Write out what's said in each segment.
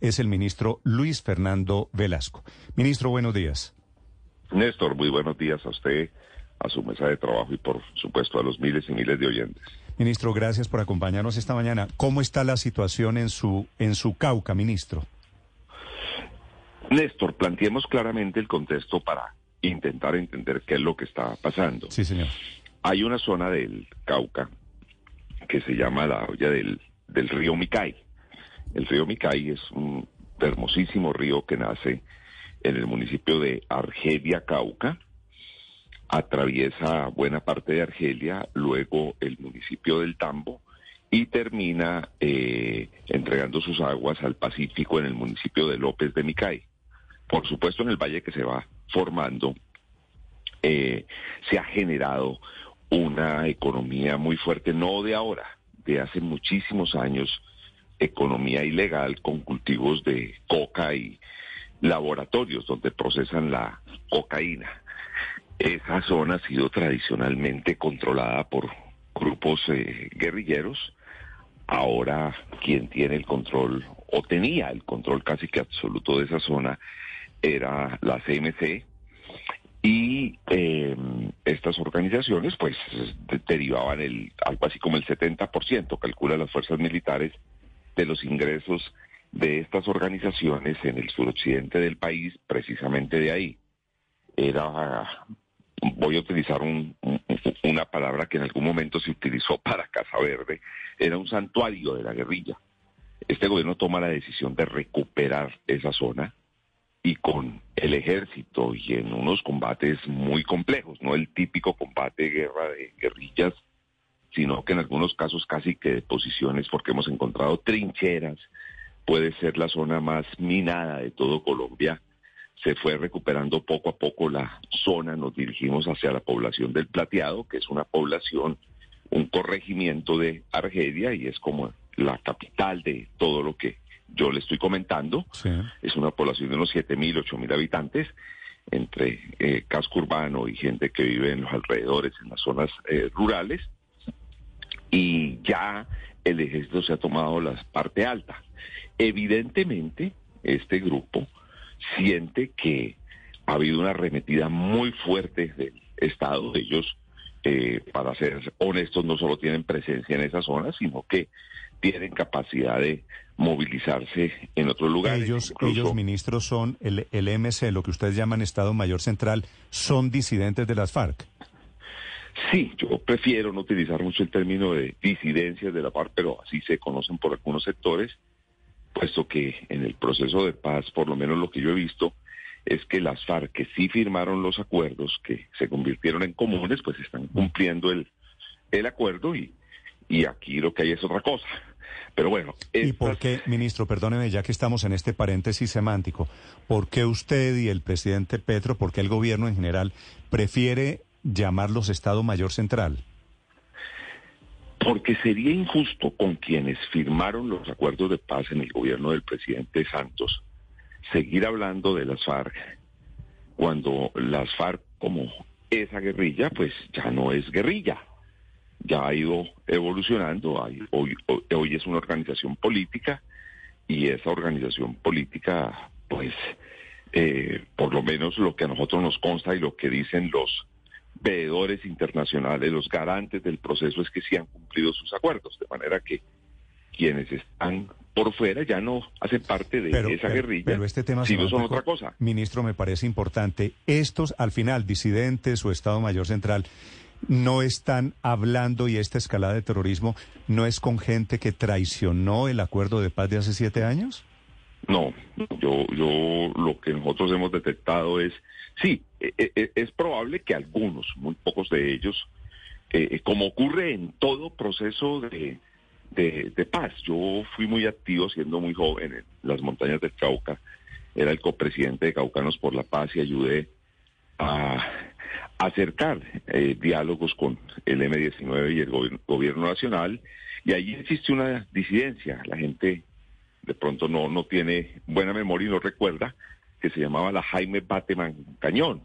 es el ministro Luis Fernando Velasco. Ministro, buenos días. Néstor, muy buenos días a usted, a su mesa de trabajo y por supuesto a los miles y miles de oyentes. Ministro, gracias por acompañarnos esta mañana. ¿Cómo está la situación en su, en su Cauca, ministro? Néstor, planteemos claramente el contexto para intentar entender qué es lo que está pasando. Sí, señor. Hay una zona del Cauca que se llama la olla del, del río Micay. El río Micay es un hermosísimo río que nace en el municipio de Argelia, Cauca, atraviesa buena parte de Argelia, luego el municipio del Tambo y termina eh, entregando sus aguas al Pacífico en el municipio de López de Micay. Por supuesto, en el valle que se va formando, eh, se ha generado una economía muy fuerte, no de ahora, de hace muchísimos años, economía ilegal con cultivos de coca y laboratorios donde procesan la cocaína. Esa zona ha sido tradicionalmente controlada por grupos eh, guerrilleros. Ahora quien tiene el control, o tenía el control casi que absoluto de esa zona, era la CMC. Y em, estas organizaciones pues derivaban el, algo así como el 70%, calcula las fuerzas militares, de los ingresos de estas organizaciones en el suroccidente del país, precisamente de ahí. Era, voy a utilizar una palabra que en algún momento se utilizó para Casa Verde, era un santuario de la guerrilla. Este gobierno toma la decisión de recuperar esa zona y con el ejército y en unos combates muy complejos, no el típico combate de guerra de guerrillas, sino que en algunos casos casi que de posiciones porque hemos encontrado trincheras, puede ser la zona más minada de todo Colombia. Se fue recuperando poco a poco la zona, nos dirigimos hacia la población del Plateado, que es una población, un corregimiento de Argelia y es como la capital de todo lo que yo le estoy comentando. Es una población de unos 7.000, 8.000 habitantes, entre eh, casco urbano y gente que vive en los alrededores, en las zonas eh, rurales. Y ya el ejército se ha tomado la parte alta. Evidentemente, este grupo siente que ha habido una arremetida muy fuerte del Estado. Ellos, eh, para ser honestos, no solo tienen presencia en esa zona, sino que tienen capacidad de movilizarse en otros lugares. Ellos, ellos ministros, son el, el MC, lo que ustedes llaman Estado Mayor Central, son disidentes de las FARC. Sí, yo prefiero no utilizar mucho el término de disidencias de la FARC, pero así se conocen por algunos sectores puesto que en el proceso de paz, por lo menos lo que yo he visto, es que las FARC que sí firmaron los acuerdos, que se convirtieron en comunes, pues están cumpliendo el, el acuerdo y, y aquí lo que hay es otra cosa. Pero bueno. ¿Y por qué, ministro, perdóneme, ya que estamos en este paréntesis semántico, por qué usted y el presidente Petro, por qué el gobierno en general prefiere llamarlos Estado Mayor Central? porque sería injusto con quienes firmaron los acuerdos de paz en el gobierno del presidente Santos seguir hablando de las FARC cuando las FARC como esa guerrilla pues ya no es guerrilla, ya ha ido evolucionando, hoy, hoy, es una organización política y esa organización política pues eh, por lo menos lo que a nosotros nos consta y lo que dicen los veedores internacionales, los garantes del proceso es que sí han cumplido sus acuerdos, de manera que quienes están por fuera ya no hacen parte de esa guerrilla. Pero este tema si no son otra cosa. Ministro, me parece importante. Estos, al final, disidentes o Estado Mayor Central, no están hablando y esta escalada de terrorismo no es con gente que traicionó el acuerdo de paz de hace siete años. No, yo, yo lo que nosotros hemos detectado es, sí, e, e, e, es probable que algunos, muy pocos de ellos, eh, como ocurre en todo proceso de, de, paz, yo fui muy activo siendo muy joven en las montañas del Cauca, era el copresidente de Caucanos por la Paz y ayudé a acercar eh, diálogos con el M-19 y el gobierno nacional, y allí existe una disidencia, la gente de pronto no, no tiene buena memoria y no recuerda, que se llamaba la Jaime Bateman Cañón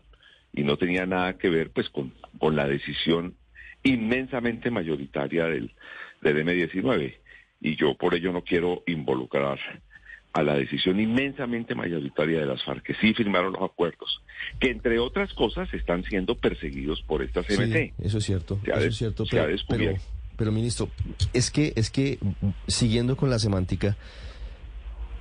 y no tenía nada que ver pues con, con la decisión inmensamente mayoritaria del, del M19 y yo por ello no quiero involucrar a la decisión inmensamente mayoritaria de las FARC, que sí firmaron los acuerdos, que entre otras cosas están siendo perseguidos por esta CMC. eso es cierto, eso es cierto, pero, pero, ministro, es que, es que, siguiendo con la semántica,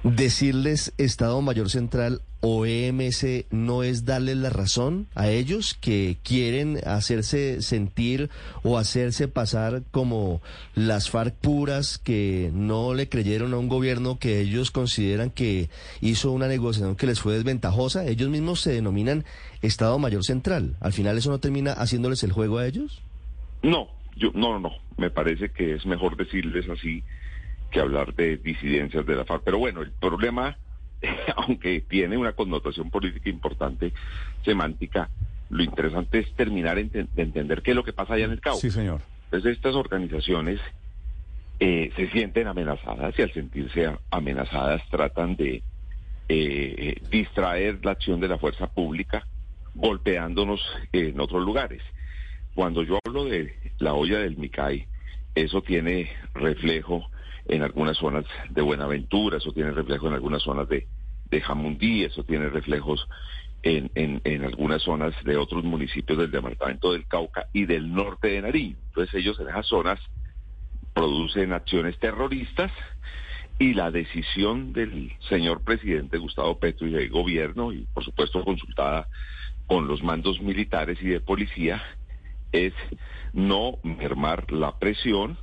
decirles Estado Mayor Central o EMC no es darles la razón a ellos que quieren hacerse sentir o hacerse pasar como las FARC puras que no le creyeron a un gobierno que ellos consideran que hizo una negociación que les fue desventajosa. Ellos mismos se denominan Estado Mayor Central. ¿Al final eso no termina haciéndoles el juego a ellos? No, yo no, no, no. Me parece que es mejor decirles así que hablar de disidencias de la FARC. Pero bueno, el problema, aunque tiene una connotación política importante, semántica, lo interesante es terminar de entender qué es lo que pasa allá en el Cauca. Sí, señor. Entonces estas organizaciones eh, se sienten amenazadas y al sentirse amenazadas tratan de eh, distraer la acción de la fuerza pública golpeándonos en otros lugares. Cuando yo hablo de la olla del Micay, eso tiene reflejo en algunas zonas de Buenaventura, eso tiene reflejo en algunas zonas de, de Jamundí, eso tiene reflejos en, en, algunas zonas de otros municipios del departamento del Cauca y del norte de Nariño. Entonces ellos en esas zonas producen acciones terroristas y la decisión del señor presidente Gustavo Petro y del gobierno, y por supuesto consultada con los mandos militares y de policía, es no mermar la presión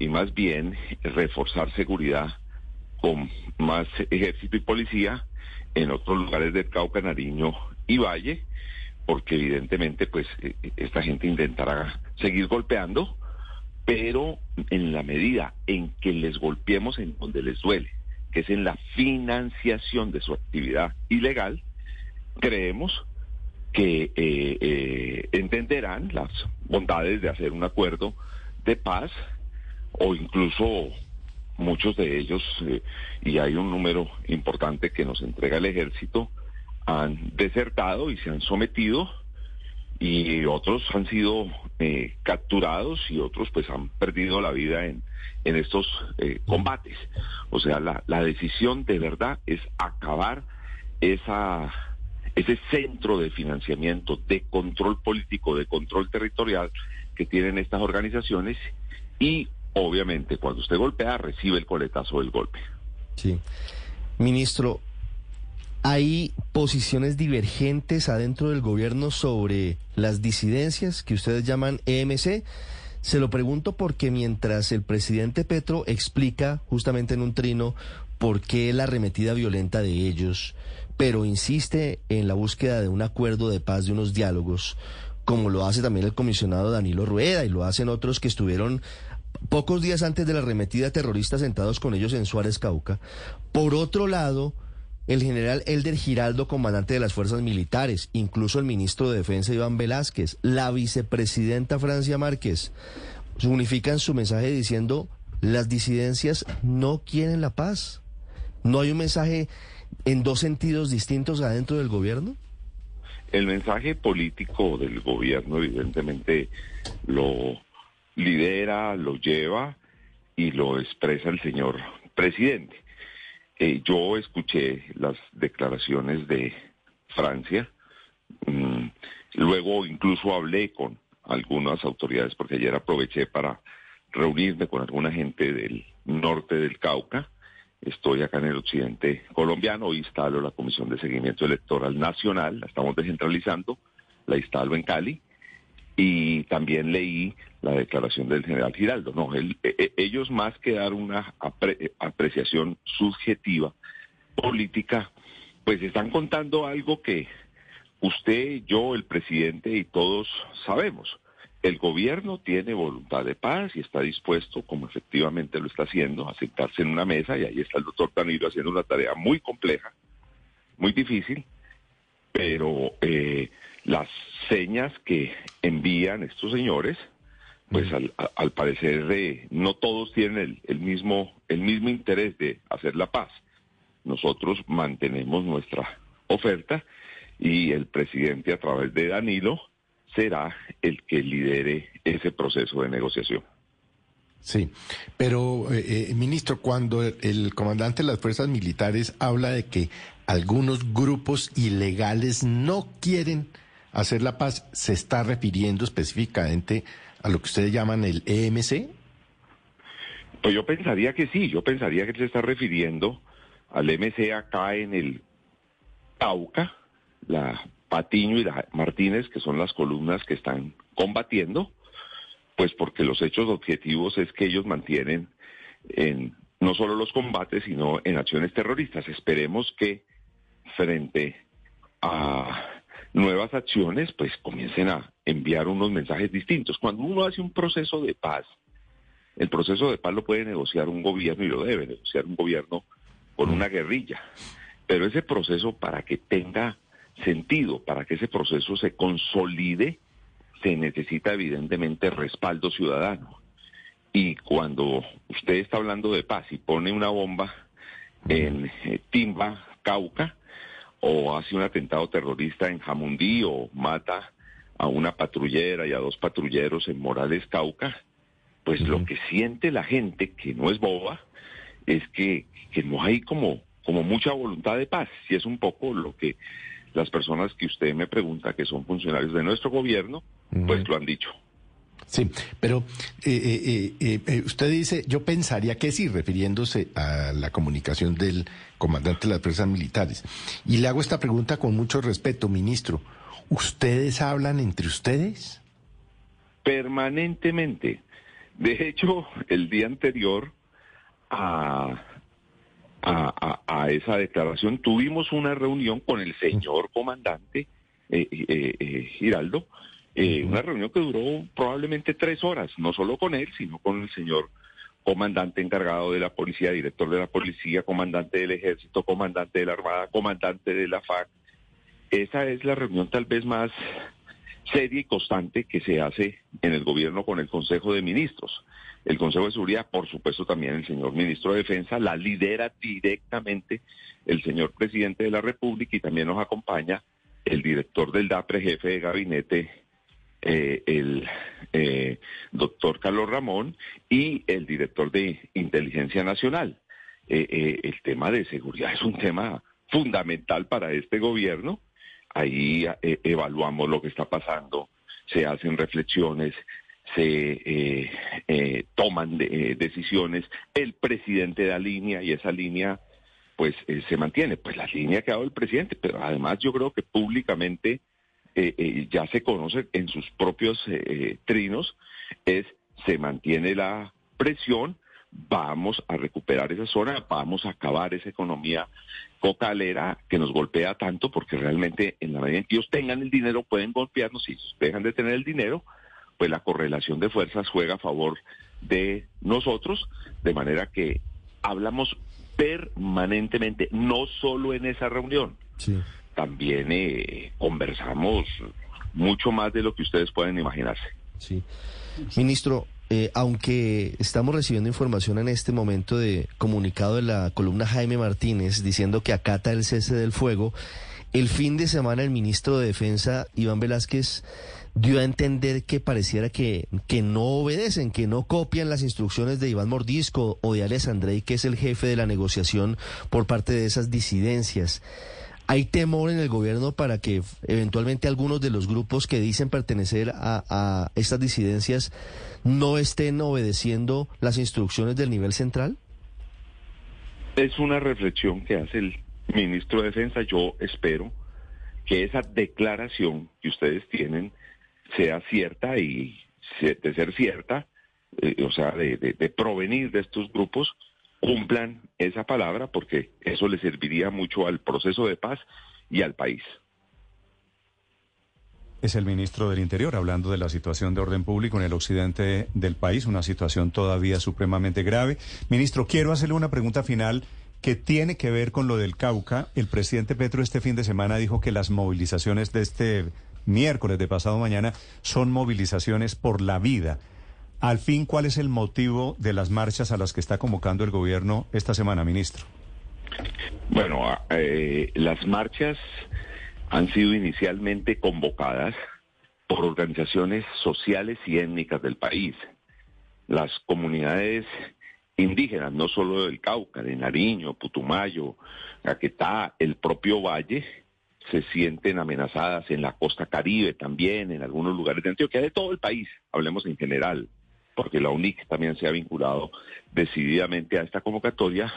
y más bien reforzar seguridad con más ejército y policía en otros lugares del Cauca, Nariño y Valle, porque evidentemente pues e, e, esta gente intentará seguir golpeando, pero en la medida en que les golpeemos en donde les duele, que es en la financiación de su actividad ilegal, creemos que eh, eh, entenderán las bondades de hacer un acuerdo de paz o incluso muchos de ellos, eh, y hay un número importante que nos entrega el ejército, han desertado y se han sometido y otros han sido eh, capturados y otros pues han perdido la vida en, en estos eh, combates. O sea, la, la decisión de verdad es acabar esa ese centro de financiamiento, de control político, de control territorial que tienen estas organizaciones y obviamente cuando usted golpea recibe el coletazo del golpe. Sí. Ministro, ¿hay posiciones divergentes adentro del gobierno sobre las disidencias que ustedes llaman EMC? Se lo pregunto porque mientras el presidente Petro explica justamente en un trino por qué la arremetida violenta de ellos, pero insiste en la búsqueda de un acuerdo de paz, de unos diálogos, como lo hace también el comisionado Danilo Rueda y lo hacen otros que estuvieron pocos días antes de la arremetida terrorista sentados con ellos en Suárez Cauca. Por otro lado, el general Elder Giraldo, comandante de las fuerzas militares, incluso el ministro de Defensa Iván Velázquez, la vicepresidenta Francia Márquez, unifican su mensaje diciendo las disidencias no quieren la paz. ¿No hay un mensaje en dos sentidos distintos adentro del gobierno? El mensaje político del gobierno evidentemente lo lidera, lo lleva y lo expresa el señor presidente. Eh, yo escuché las declaraciones de Francia, mm, luego incluso hablé con algunas autoridades porque ayer aproveché para reunirme con alguna gente del norte del Cauca. Estoy acá en el occidente colombiano, instalo la Comisión de Seguimiento Electoral Nacional, la estamos descentralizando, la instalo en Cali y también leí la declaración del general Giraldo. No, e, e, ellos más que dar una apreciación subjetiva política, pues están contando algo que usted, yo, el presidente y todos sabemos. El gobierno tiene voluntad de paz y está dispuesto, como efectivamente lo está haciendo, a sentarse en una mesa y ahí está el doctor Tanilo haciendo una tarea muy compleja, muy difícil, pero eh, las señas que envían estos señores, pues al, parecer eh, no todos tienen el, mismo, el mismo interés de hacer la paz. Nosotros mantenemos nuestra oferta y el presidente a través de Danilo será el que lidere ese proceso de negociación. Sí, pero eh, eh, ministro, cuando el comandante de las fuerzas militares habla de que algunos grupos ilegales no quieren hacer la paz, ¿se está refiriendo específicamente a lo que ustedes llaman el EMC? Pues yo pensaría que sí, yo pensaría que se está refiriendo al EMC acá en el Cauca, la Patiño y la Martínez, que son las columnas que están combatiendo, pues porque los hechos objetivos es que ellos mantienen en no solo los combates, sino en acciones terroristas. Esperemos que frente a nuevas acciones, pues comiencen a enviar unos mensajes distintos. Cuando uno hace un proceso de paz, el proceso de paz lo puede negociar un gobierno y lo debe negociar un gobierno con una guerrilla. Pero ese proceso para que tenga sentido, para que ese proceso se consolide, se necesita evidentemente respaldo ciudadano. Y cuando usted está hablando de paz y pone una bomba en eh, Timba, Cauca, o hace un atentado terrorista en Jamundí o mata a una patrullera y a dos patrulleros en Morales, Cauca, pues lo que siente la gente, que no es boba, es que, que no hay como, como mucha voluntad de paz. Y es un poco lo que las personas que usted me pregunta, que son funcionarios de nuestro gobierno, pues lo han dicho. Sí, pero eh, eh, eh, usted dice, yo pensaría que sí, refiriéndose a la comunicación del comandante de las fuerzas militares. Y le hago esta pregunta con mucho respeto, ministro. ¿Ustedes hablan entre ustedes? Permanentemente. De hecho, el día anterior a, a, esa declaración tuvimos una reunión con el señor comandante Giraldo eh, una reunión que duró probablemente tres horas, no solo con él, sino con el señor comandante encargado de la policía, director de la policía, comandante del ejército, comandante de la armada, comandante de la FAC. Esa es la reunión tal vez más seria y constante que se hace en el gobierno con el Consejo de Ministros. El Consejo de Seguridad, por supuesto, también el señor ministro de Defensa, la lidera directamente el señor presidente de la República y también nos acompaña el director del DAPRE, jefe de gabinete, eh, el eh, doctor Carlos Ramón y el director de Inteligencia Nacional. Eh, el tema de seguridad es un tema fundamental para este gobierno. Ahí evaluamos lo que está pasando, se hacen reflexiones, se toman decisiones. El presidente da línea y esa línea pues se mantiene. Pues la línea que ha dado el presidente, pero además yo creo que públicamente eh, eh, ya se conoce en sus propios eh, trinos, es se mantiene la presión, vamos a recuperar esa zona, vamos a acabar esa economía cocalera que nos golpea tanto, porque realmente en la medida en que ellos tengan el dinero pueden golpearnos, si dejan de tener el dinero, pues la correlación de fuerzas juega a favor de nosotros, de manera que hablamos permanentemente, no solo en esa reunión. Sí también eh, conversamos mucho más de lo que ustedes pueden imaginarse. Sí. Ministro, eh, aunque estamos recibiendo información en este momento de comunicado de la columna Jaime Martínez diciendo que acata el cese del fuego, el fin de semana el ministro de Defensa, Iván Velázquez, dio a entender que pareciera que, que no obedecen, que no copian las instrucciones de Iván Mordisco o de Alex que es el jefe de la negociación por parte de esas disidencias. ¿Hay temor en el gobierno para que eventualmente algunos de los grupos que dicen pertenecer a, estas disidencias no estén obedeciendo las instrucciones del nivel central? Es una reflexión que hace el ministro de Defensa. Yo espero que esa declaración que ustedes tienen sea cierta y de ser cierta, eh, o sea, de provenir de estos grupos, cumplan esa palabra porque eso le serviría mucho al proceso de paz y al país. Es el ministro del Interior hablando de la situación de orden público en el occidente del país, una situación todavía supremamente grave. Ministro, quiero hacerle una pregunta final que tiene que ver con lo del Cauca. El presidente Petro este fin de semana dijo que las movilizaciones de este miércoles de pasado mañana son movilizaciones por la vida. Al fin, ¿cuál es el motivo de las marchas a las que está convocando el gobierno esta semana, ministro? Bueno, ah, eh, las marchas han sido inicialmente convocadas por organizaciones sociales y étnicas del país. las comunidades indígenas, no solo del Cauca, de Nariño, Putumayo, Caquetá, el propio Valle, se sienten amenazadas en la costa caribe también, en algunos lugares de Antioquia, de todo el país, hablemos en general, porque la UNIC también se ha vinculado decididamente a esta convocatoria,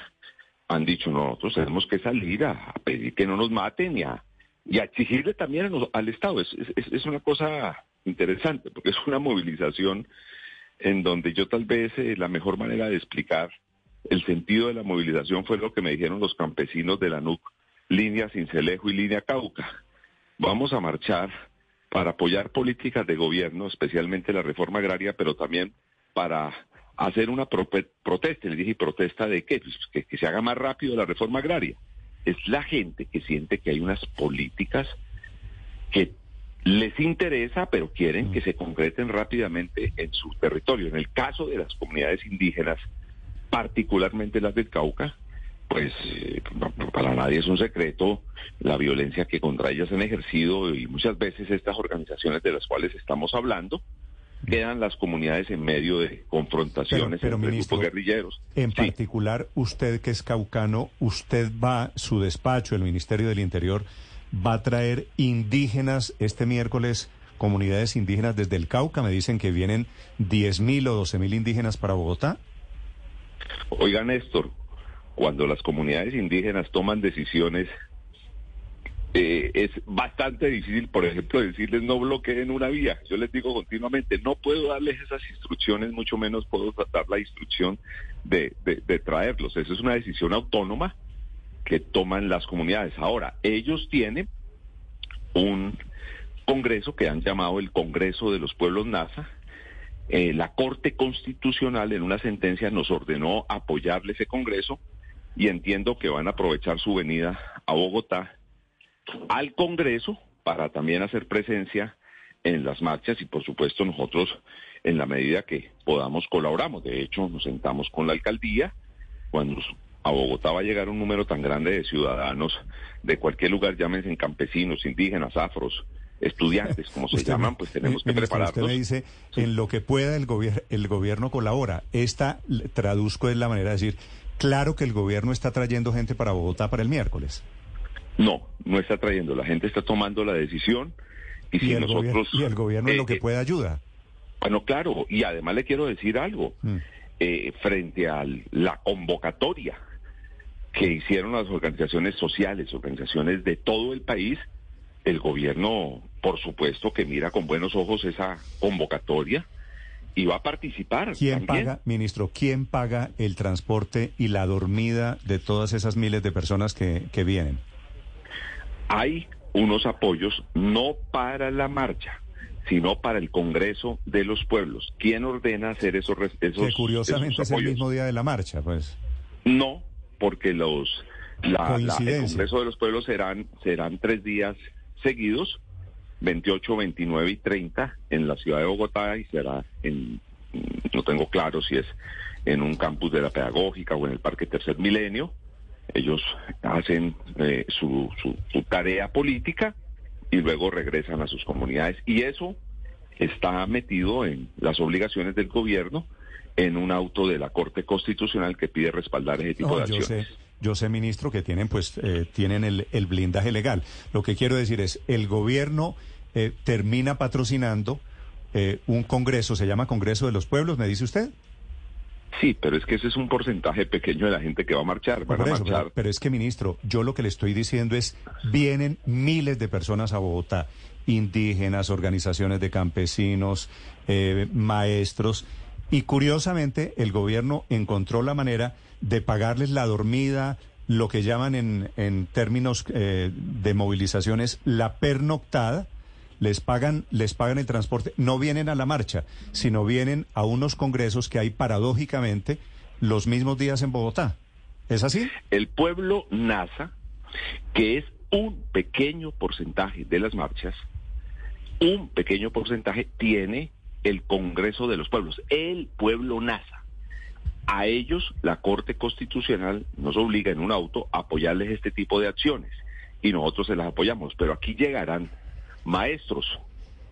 han dicho nosotros tenemos que salir a, pedir que no nos maten y a, exigirle también al Estado. Es, es, una cosa interesante, porque es una movilización en donde yo tal vez eh, la mejor manera de explicar el sentido de la movilización fue lo que me dijeron los campesinos de la NUC, línea Cincelejo y línea Cauca. Vamos a marchar para apoyar políticas de gobierno, especialmente la reforma agraria, pero también para hacer una protesta. Le dije, ¿protesta de qué? Pues que, que se haga más rápido la reforma agraria. Es la gente que siente que hay unas políticas que les interesa, pero quieren que mm. se concreten rápidamente en su territorio. En el caso de las comunidades indígenas, particularmente las del Cauca, pues eh, para nadie es un secreto la violencia que contra ellas han ejercido y muchas veces estas organizaciones de las cuales estamos hablando quedan las comunidades en medio de confrontaciones pero, entre grupos guerrilleros. En particular, usted que es caucano, usted va, su despacho, el Ministerio del Interior, va a traer indígenas este miércoles, comunidades indígenas desde el Cauca, me dicen que vienen 10.000 o 12.000 indígenas para Bogotá. Oiga, Néstor, cuando las comunidades indígenas toman decisiones, eh, es bastante difícil, por ejemplo, decirles no bloqueen una vía. Yo les digo continuamente, no puedo darles esas instrucciones, mucho menos puedo dar la instrucción de, de traerlos. Esa es una decisión autónoma que toman las comunidades. Ahora, ellos tienen un congreso que han llamado el Congreso de los Pueblos NASA, eh, la Corte Constitucional en una sentencia nos ordenó apoyarle ese Congreso y entiendo que van a aprovechar su venida a Bogotá al Congreso para también hacer presencia en las marchas y por supuesto nosotros en la medida que podamos colaboramos. De hecho, nos sentamos con la alcaldía cuando a Bogotá va a llegar un número tan grande de ciudadanos de cualquier lugar, llámense campesinos, indígenas, afros, estudiantes, como se llaman, pues tenemos que prepararnos. Usted me dice, en lo que pueda el, gobierno el gobierno colabora. Esta, traduzco, es la manera de decir, claro que el gobierno está trayendo gente para Bogotá para el miércoles. No, no está trayendo, la gente está tomando la decisión y, si nosotros... y el gobierno en lo que eh, pueda ayuda. Bueno, claro, y además le quiero decir algo, mm. eh, frente a la convocatoria que hicieron las organizaciones sociales, organizaciones de todo el país, el gobierno, por supuesto, que mira con buenos ojos esa convocatoria y va a participar. ¿Quién paga, ministro, quién paga el transporte y la dormida de todas esas miles de personas que, que vienen? Hay unos apoyos no para la marcha, sino para el Congreso de los Pueblos. ¿Quién ordena hacer esos, esos Que curiosamente es el mismo día de la marcha, pues. No, porque los la, el Congreso de los Pueblos serán serán tres días seguidos, 28, 29 y 30 en la ciudad de Bogotá y será en, no tengo claro si es en un campus de la pedagógica o en el Parque Tercer Milenio. Ellos hacen eh, su, su tarea política y luego regresan a sus comunidades. Y eso está metido en las obligaciones del gobierno en un auto de la Corte Constitucional que pide respaldar ese tipo de acciones. Yo sé, yo sé, ministro, que tienen pues eh, tienen el, blindaje legal. Lo que quiero decir es, el gobierno eh, termina patrocinando eh, un congreso, se llama Congreso de los Pueblos, ¿me dice usted? Sí, pero es que ese es un porcentaje pequeño de la gente que va a marchar. Van a marchar. pero, es que, ministro, yo lo que le estoy diciendo es, vienen miles de personas a Bogotá, indígenas, organizaciones de campesinos, maestros, y curiosamente, el gobierno encontró la manera de pagarles la dormida, lo que llaman en, en términos eh, de movilizaciones la pernoctada, les pagan, les pagan el transporte, no vienen a la marcha, sino vienen a unos congresos que hay paradójicamente los mismos días en Bogotá. ¿Es así? El pueblo NASA, que es un pequeño porcentaje de las marchas, un pequeño porcentaje tiene el Congreso de los Pueblos, el pueblo NASA. A ellos la Corte Constitucional nos obliga en un auto a apoyarles este tipo de acciones y nosotros se las apoyamos, pero aquí llegarán maestros,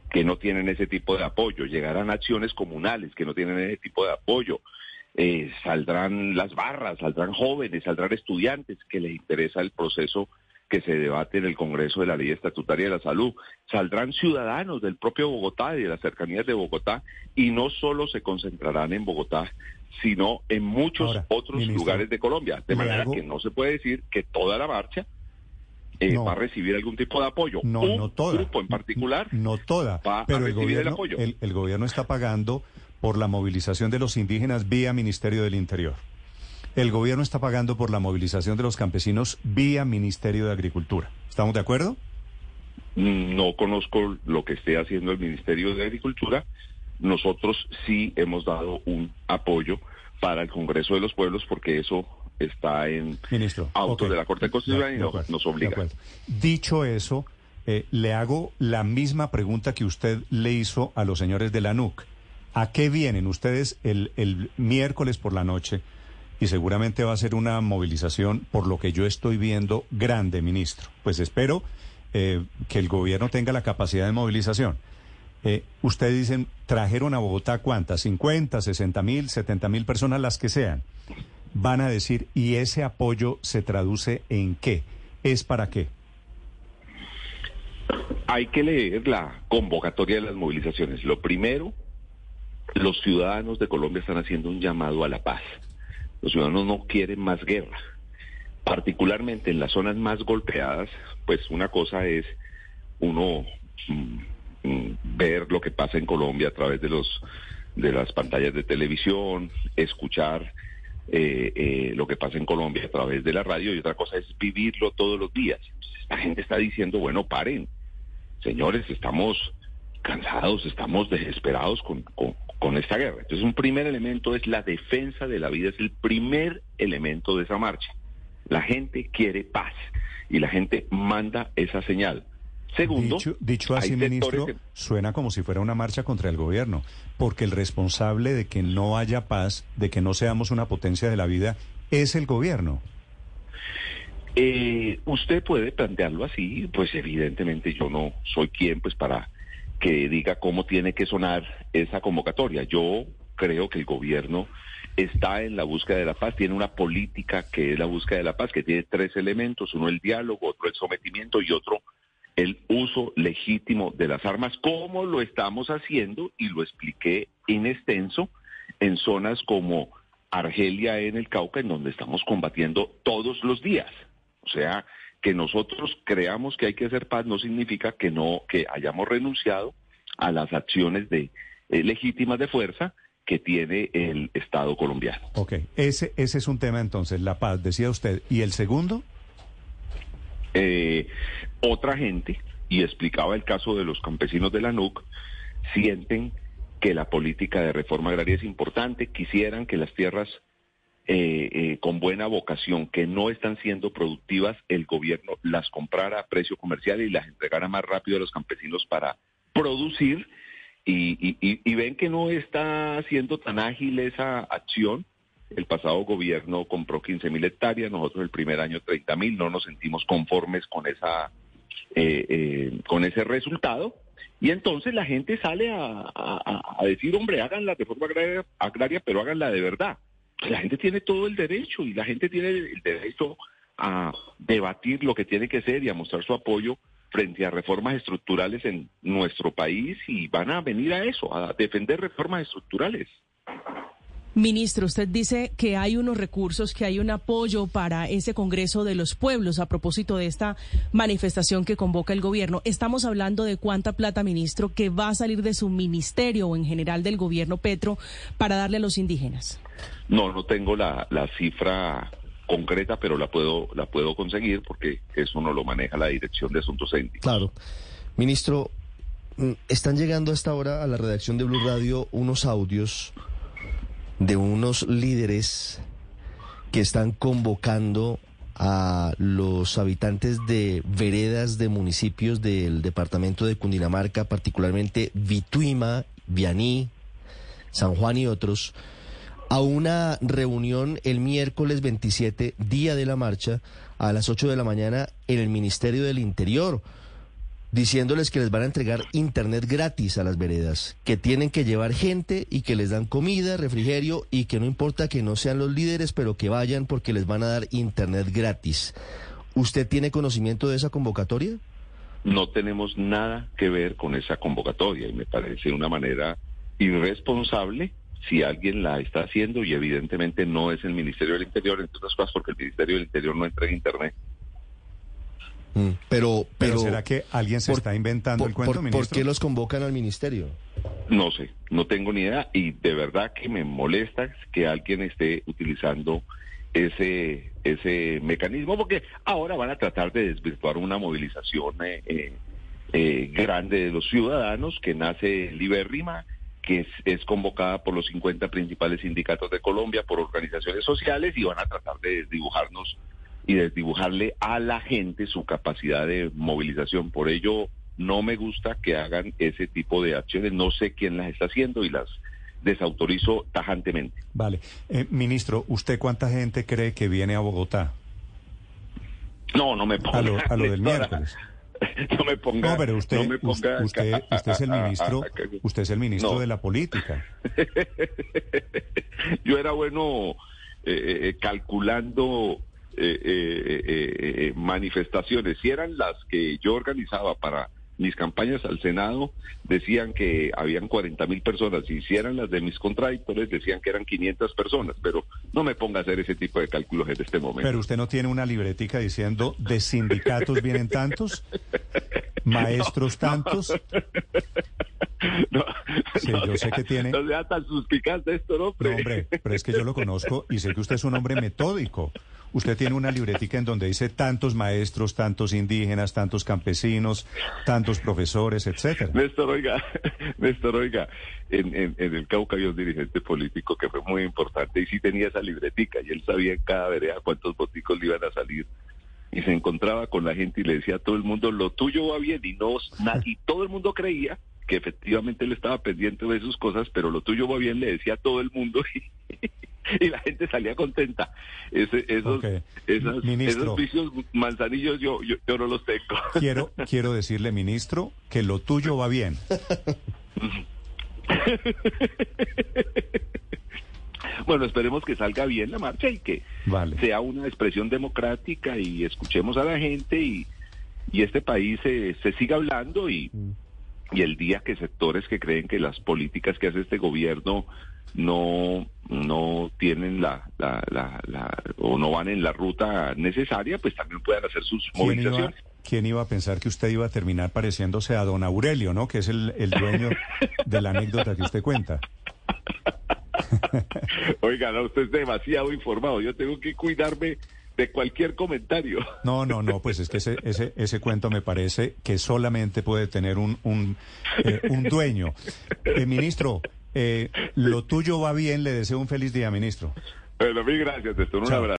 que no tienen ese tipo de apoyo, llegarán acciones comunales que no tienen ese tipo de apoyo, eh, saldrán las barras, saldrán jóvenes, saldrán estudiantes que les interesa el proceso que se debate en el Congreso de la Ley Estatutaria de la Salud. Saldrán ciudadanos del propio Bogotá y de las cercanías de Bogotá y no solo se concentrarán en Bogotá, sino en muchos otros lugares de Colombia. De manera que no se puede decir que toda la marcha eh, va a recibir algún tipo de apoyo. No, Un no toda. grupo en particular No toda. va pero a el recibir gobierno, el apoyo. el- el gobierno está pagando por la movilización de los indígenas vía Ministerio del Interior. El gobierno está pagando por la movilización de los campesinos vía Ministerio de Agricultura. ¿Estamos de acuerdo? No conozco lo que esté haciendo el Ministerio de Agricultura. Nosotros sí hemos dado un apoyo para el Congreso de los Pueblos porque eso está en Ministro. ok. de la Corte Constitucional y no- acuerdo, nos obliga. Dicho eso, eh, le hago la misma pregunta que usted le hizo a los señores de la NUC. ¿A qué vienen ustedes el, el miércoles por la noche? Y seguramente va a ser una movilización, por lo que yo estoy viendo, grande, ministro. Pues espero eh, que el gobierno tenga la capacidad de movilización. Eh, ustedes dicen, trajeron a Bogotá cuántas, 50, 60 mil, 70 mil personas, las que sean. Van a decir, ¿y ese apoyo se traduce en qué? ¿Es para qué? Hay que leer la convocatoria de las movilizaciones. Lo primero, los ciudadanos de Colombia están haciendo un llamado a la paz. Los ciudadanos no quieren más guerra. Particularmente en las zonas más golpeadas, pues una cosa es uno mm, mm, ver lo que pasa en Colombia a través de los de las pantallas de televisión, escuchar eh, eh, lo que pasa en Colombia a través de la radio y otra cosa es vivirlo todos los días. La gente está diciendo, bueno, paren, señores, estamos cansados, estamos desesperados con, con, con esta guerra. Entonces, un primer elemento es la defensa de la vida, es el primer elemento de esa marcha. La gente quiere paz y la gente manda esa señal. Segundo, dicho, así, ministro, que- suena como si fuera una marcha contra el gobierno, porque el responsable de que no haya paz, de que no seamos una potencia de la vida, es el gobierno. Eh, usted puede plantearlo así, pues evidentemente yo no soy quien pues para que diga cómo tiene que sonar esa convocatoria. Yo creo que el gobierno está en la búsqueda de la paz, tiene una política que es la búsqueda de la paz, que tiene tres elementos, uno el diálogo, otro el sometimiento y otro el uso legítimo de las armas, como lo estamos haciendo y lo expliqué en extenso en zonas como Argelia en el Cauca, en donde estamos combatiendo todos los días. O sea, que nosotros creamos que hay que hacer paz no significa que no que hayamos renunciado a las acciones de eh, legítimas de fuerza que tiene el Estado colombiano. Ok, ese, ese es un tema entonces, la paz, decía usted. ¿Y el segundo? Eh, otra gente, y explicaba el caso de los campesinos de la NUC, sienten que la política de reforma agraria es importante, quisieran que las tierras eh, eh, con buena vocación, que no están siendo productivas, el gobierno las comprara a precio comercial y las entregara más rápido a los campesinos para producir. Y, y- y- y ven que no está siendo tan ágil esa acción. El pasado gobierno compró 15 mil hectáreas, nosotros el primer año 30 mil, no nos sentimos conformes con esa eh, eh, con ese resultado. Y entonces la gente sale a, decir, hombre, hagan la reforma agraria, agraria, pero háganla de verdad. La gente tiene todo el derecho y la gente tiene el derecho a debatir lo que tiene que ser y a mostrar su apoyo frente a reformas estructurales en nuestro país y van a venir a eso, a defender reformas estructurales. Ministro, usted dice que hay unos recursos, que hay un apoyo para ese Congreso de los Pueblos a propósito de esta manifestación que convoca el gobierno. Estamos hablando de cuánta plata, ministro, que va a salir de su ministerio o en general del gobierno Petro para darle a los indígenas. No, no tengo la, la cifra concreta, pero la puedo, la puedo conseguir porque eso no lo maneja la Dirección de Asuntos Étnicos. Claro. Ministro, mm, están llegando hasta ahora a la redacción de Blue Radio unos audios de unos líderes que están convocando a los habitantes de veredas de municipios del departamento de Cundinamarca, particularmente Vituima, Vianí, San Juan y otros, a una reunión el miércoles 27, día de la marcha, a las 8 de la mañana en el Ministerio del Interior. Diciéndoles que les van a entregar internet gratis a las veredas, que tienen que llevar gente y que les dan comida, refrigerio y que no importa que no sean los líderes, pero que vayan porque les van a dar internet gratis. ¿Usted tiene conocimiento de esa convocatoria? No tenemos nada que ver con esa convocatoria y me parece una manera irresponsable si alguien la está haciendo y evidentemente no es el Ministerio del Interior, entre otras cosas porque el Ministerio del Interior no entrega internet. Mm, Pero, Pero, pero, ¿será que alguien se por- está inventando por, el cuento, por- ministro? ¿Por qué los convocan al ministerio? No sé, no tengo ni idea y de verdad que me molesta que alguien esté utilizando ese ese mecanismo porque ahora van a tratar de desvirtuar una movilización eh, eh, eh, grande de los ciudadanos que nace libérrima que es, es convocada por los 50 principales sindicatos de Colombia, por organizaciones sociales y van a tratar de desdibujarnos y desdibujarle a la gente su capacidad de movilización. Por ello, no me gusta que hagan ese tipo de acciones. No sé quién las está haciendo y las desautorizo tajantemente. Vale. Eh, ministro, ¿usted cuánta gente cree que viene a Bogotá? No, no me ponga. A lo, a lo del miércoles. No me ponga. No, pero usted, no me ponga usted, a- usted es el ministro, usted es el ministro No. de la política. Yo era bueno eh, eh, calculando eh, eh, eh, eh, manifestaciones. Si eran las que yo organizaba para mis campañas al Senado, decían que habían 40 mil personas. Y si eran las de mis contradictores, decían que eran 500 personas. Pero no me ponga a hacer ese tipo de cálculos en este momento. Pero usted no tiene una libretica diciendo de sindicatos vienen tantos, maestros tantos. No, Sí, yo sé que tiene- No sea tan suspicaz esto, ¿no? No, hombre, pero es que yo lo conozco y sé que usted es un hombre metódico. Usted tiene una libretica en donde dice tantos maestros, tantos indígenas, tantos campesinos, tantos profesores, etcétera. Néstor, oiga, Néstor, oiga, en, en, en el Cauca había un dirigente político que fue muy importante y sí tenía esa libretica y él sabía en cada vereda cuántos boticos le iban a salir y se encontraba con la gente y le decía a todo el mundo, lo tuyo va bien y no, y todo el mundo creía que efectivamente él estaba pendiente de sus cosas, pero lo tuyo va bien, le decía a todo el mundo y, y la gente salía contenta. Ese, esos, esos vicios manzanillos yo, yo, yo no los tengo. Quiero, quiero decirle, ministro, que lo tuyo va bien. Bueno, esperemos que salga bien la marcha y que Vale. sea una expresión democrática y escuchemos a la gente y, y este país se, se siga hablando y, y el día que sectores que creen que las políticas que hace este gobierno no no tienen la, la, la, la- o no van en la ruta necesaria, pues también puedan hacer sus ¿Quién iba, movilizaciones. quién iba a pensar que usted iba a terminar pareciéndose a don Aurelio, ¿no? Que es el, el dueño de la anécdota que usted cuenta. Oiga, no, usted es demasiado informado. Yo tengo que cuidarme de cualquier comentario. No, no, no, pues es que ese, ese, ese cuento me parece que solamente puede tener un, un, eh, un dueño. Eh, ministro, eh, lo tuyo va bien, le deseo un feliz día, ministro. Bueno, mil gracias, Néstor. Un abrazo.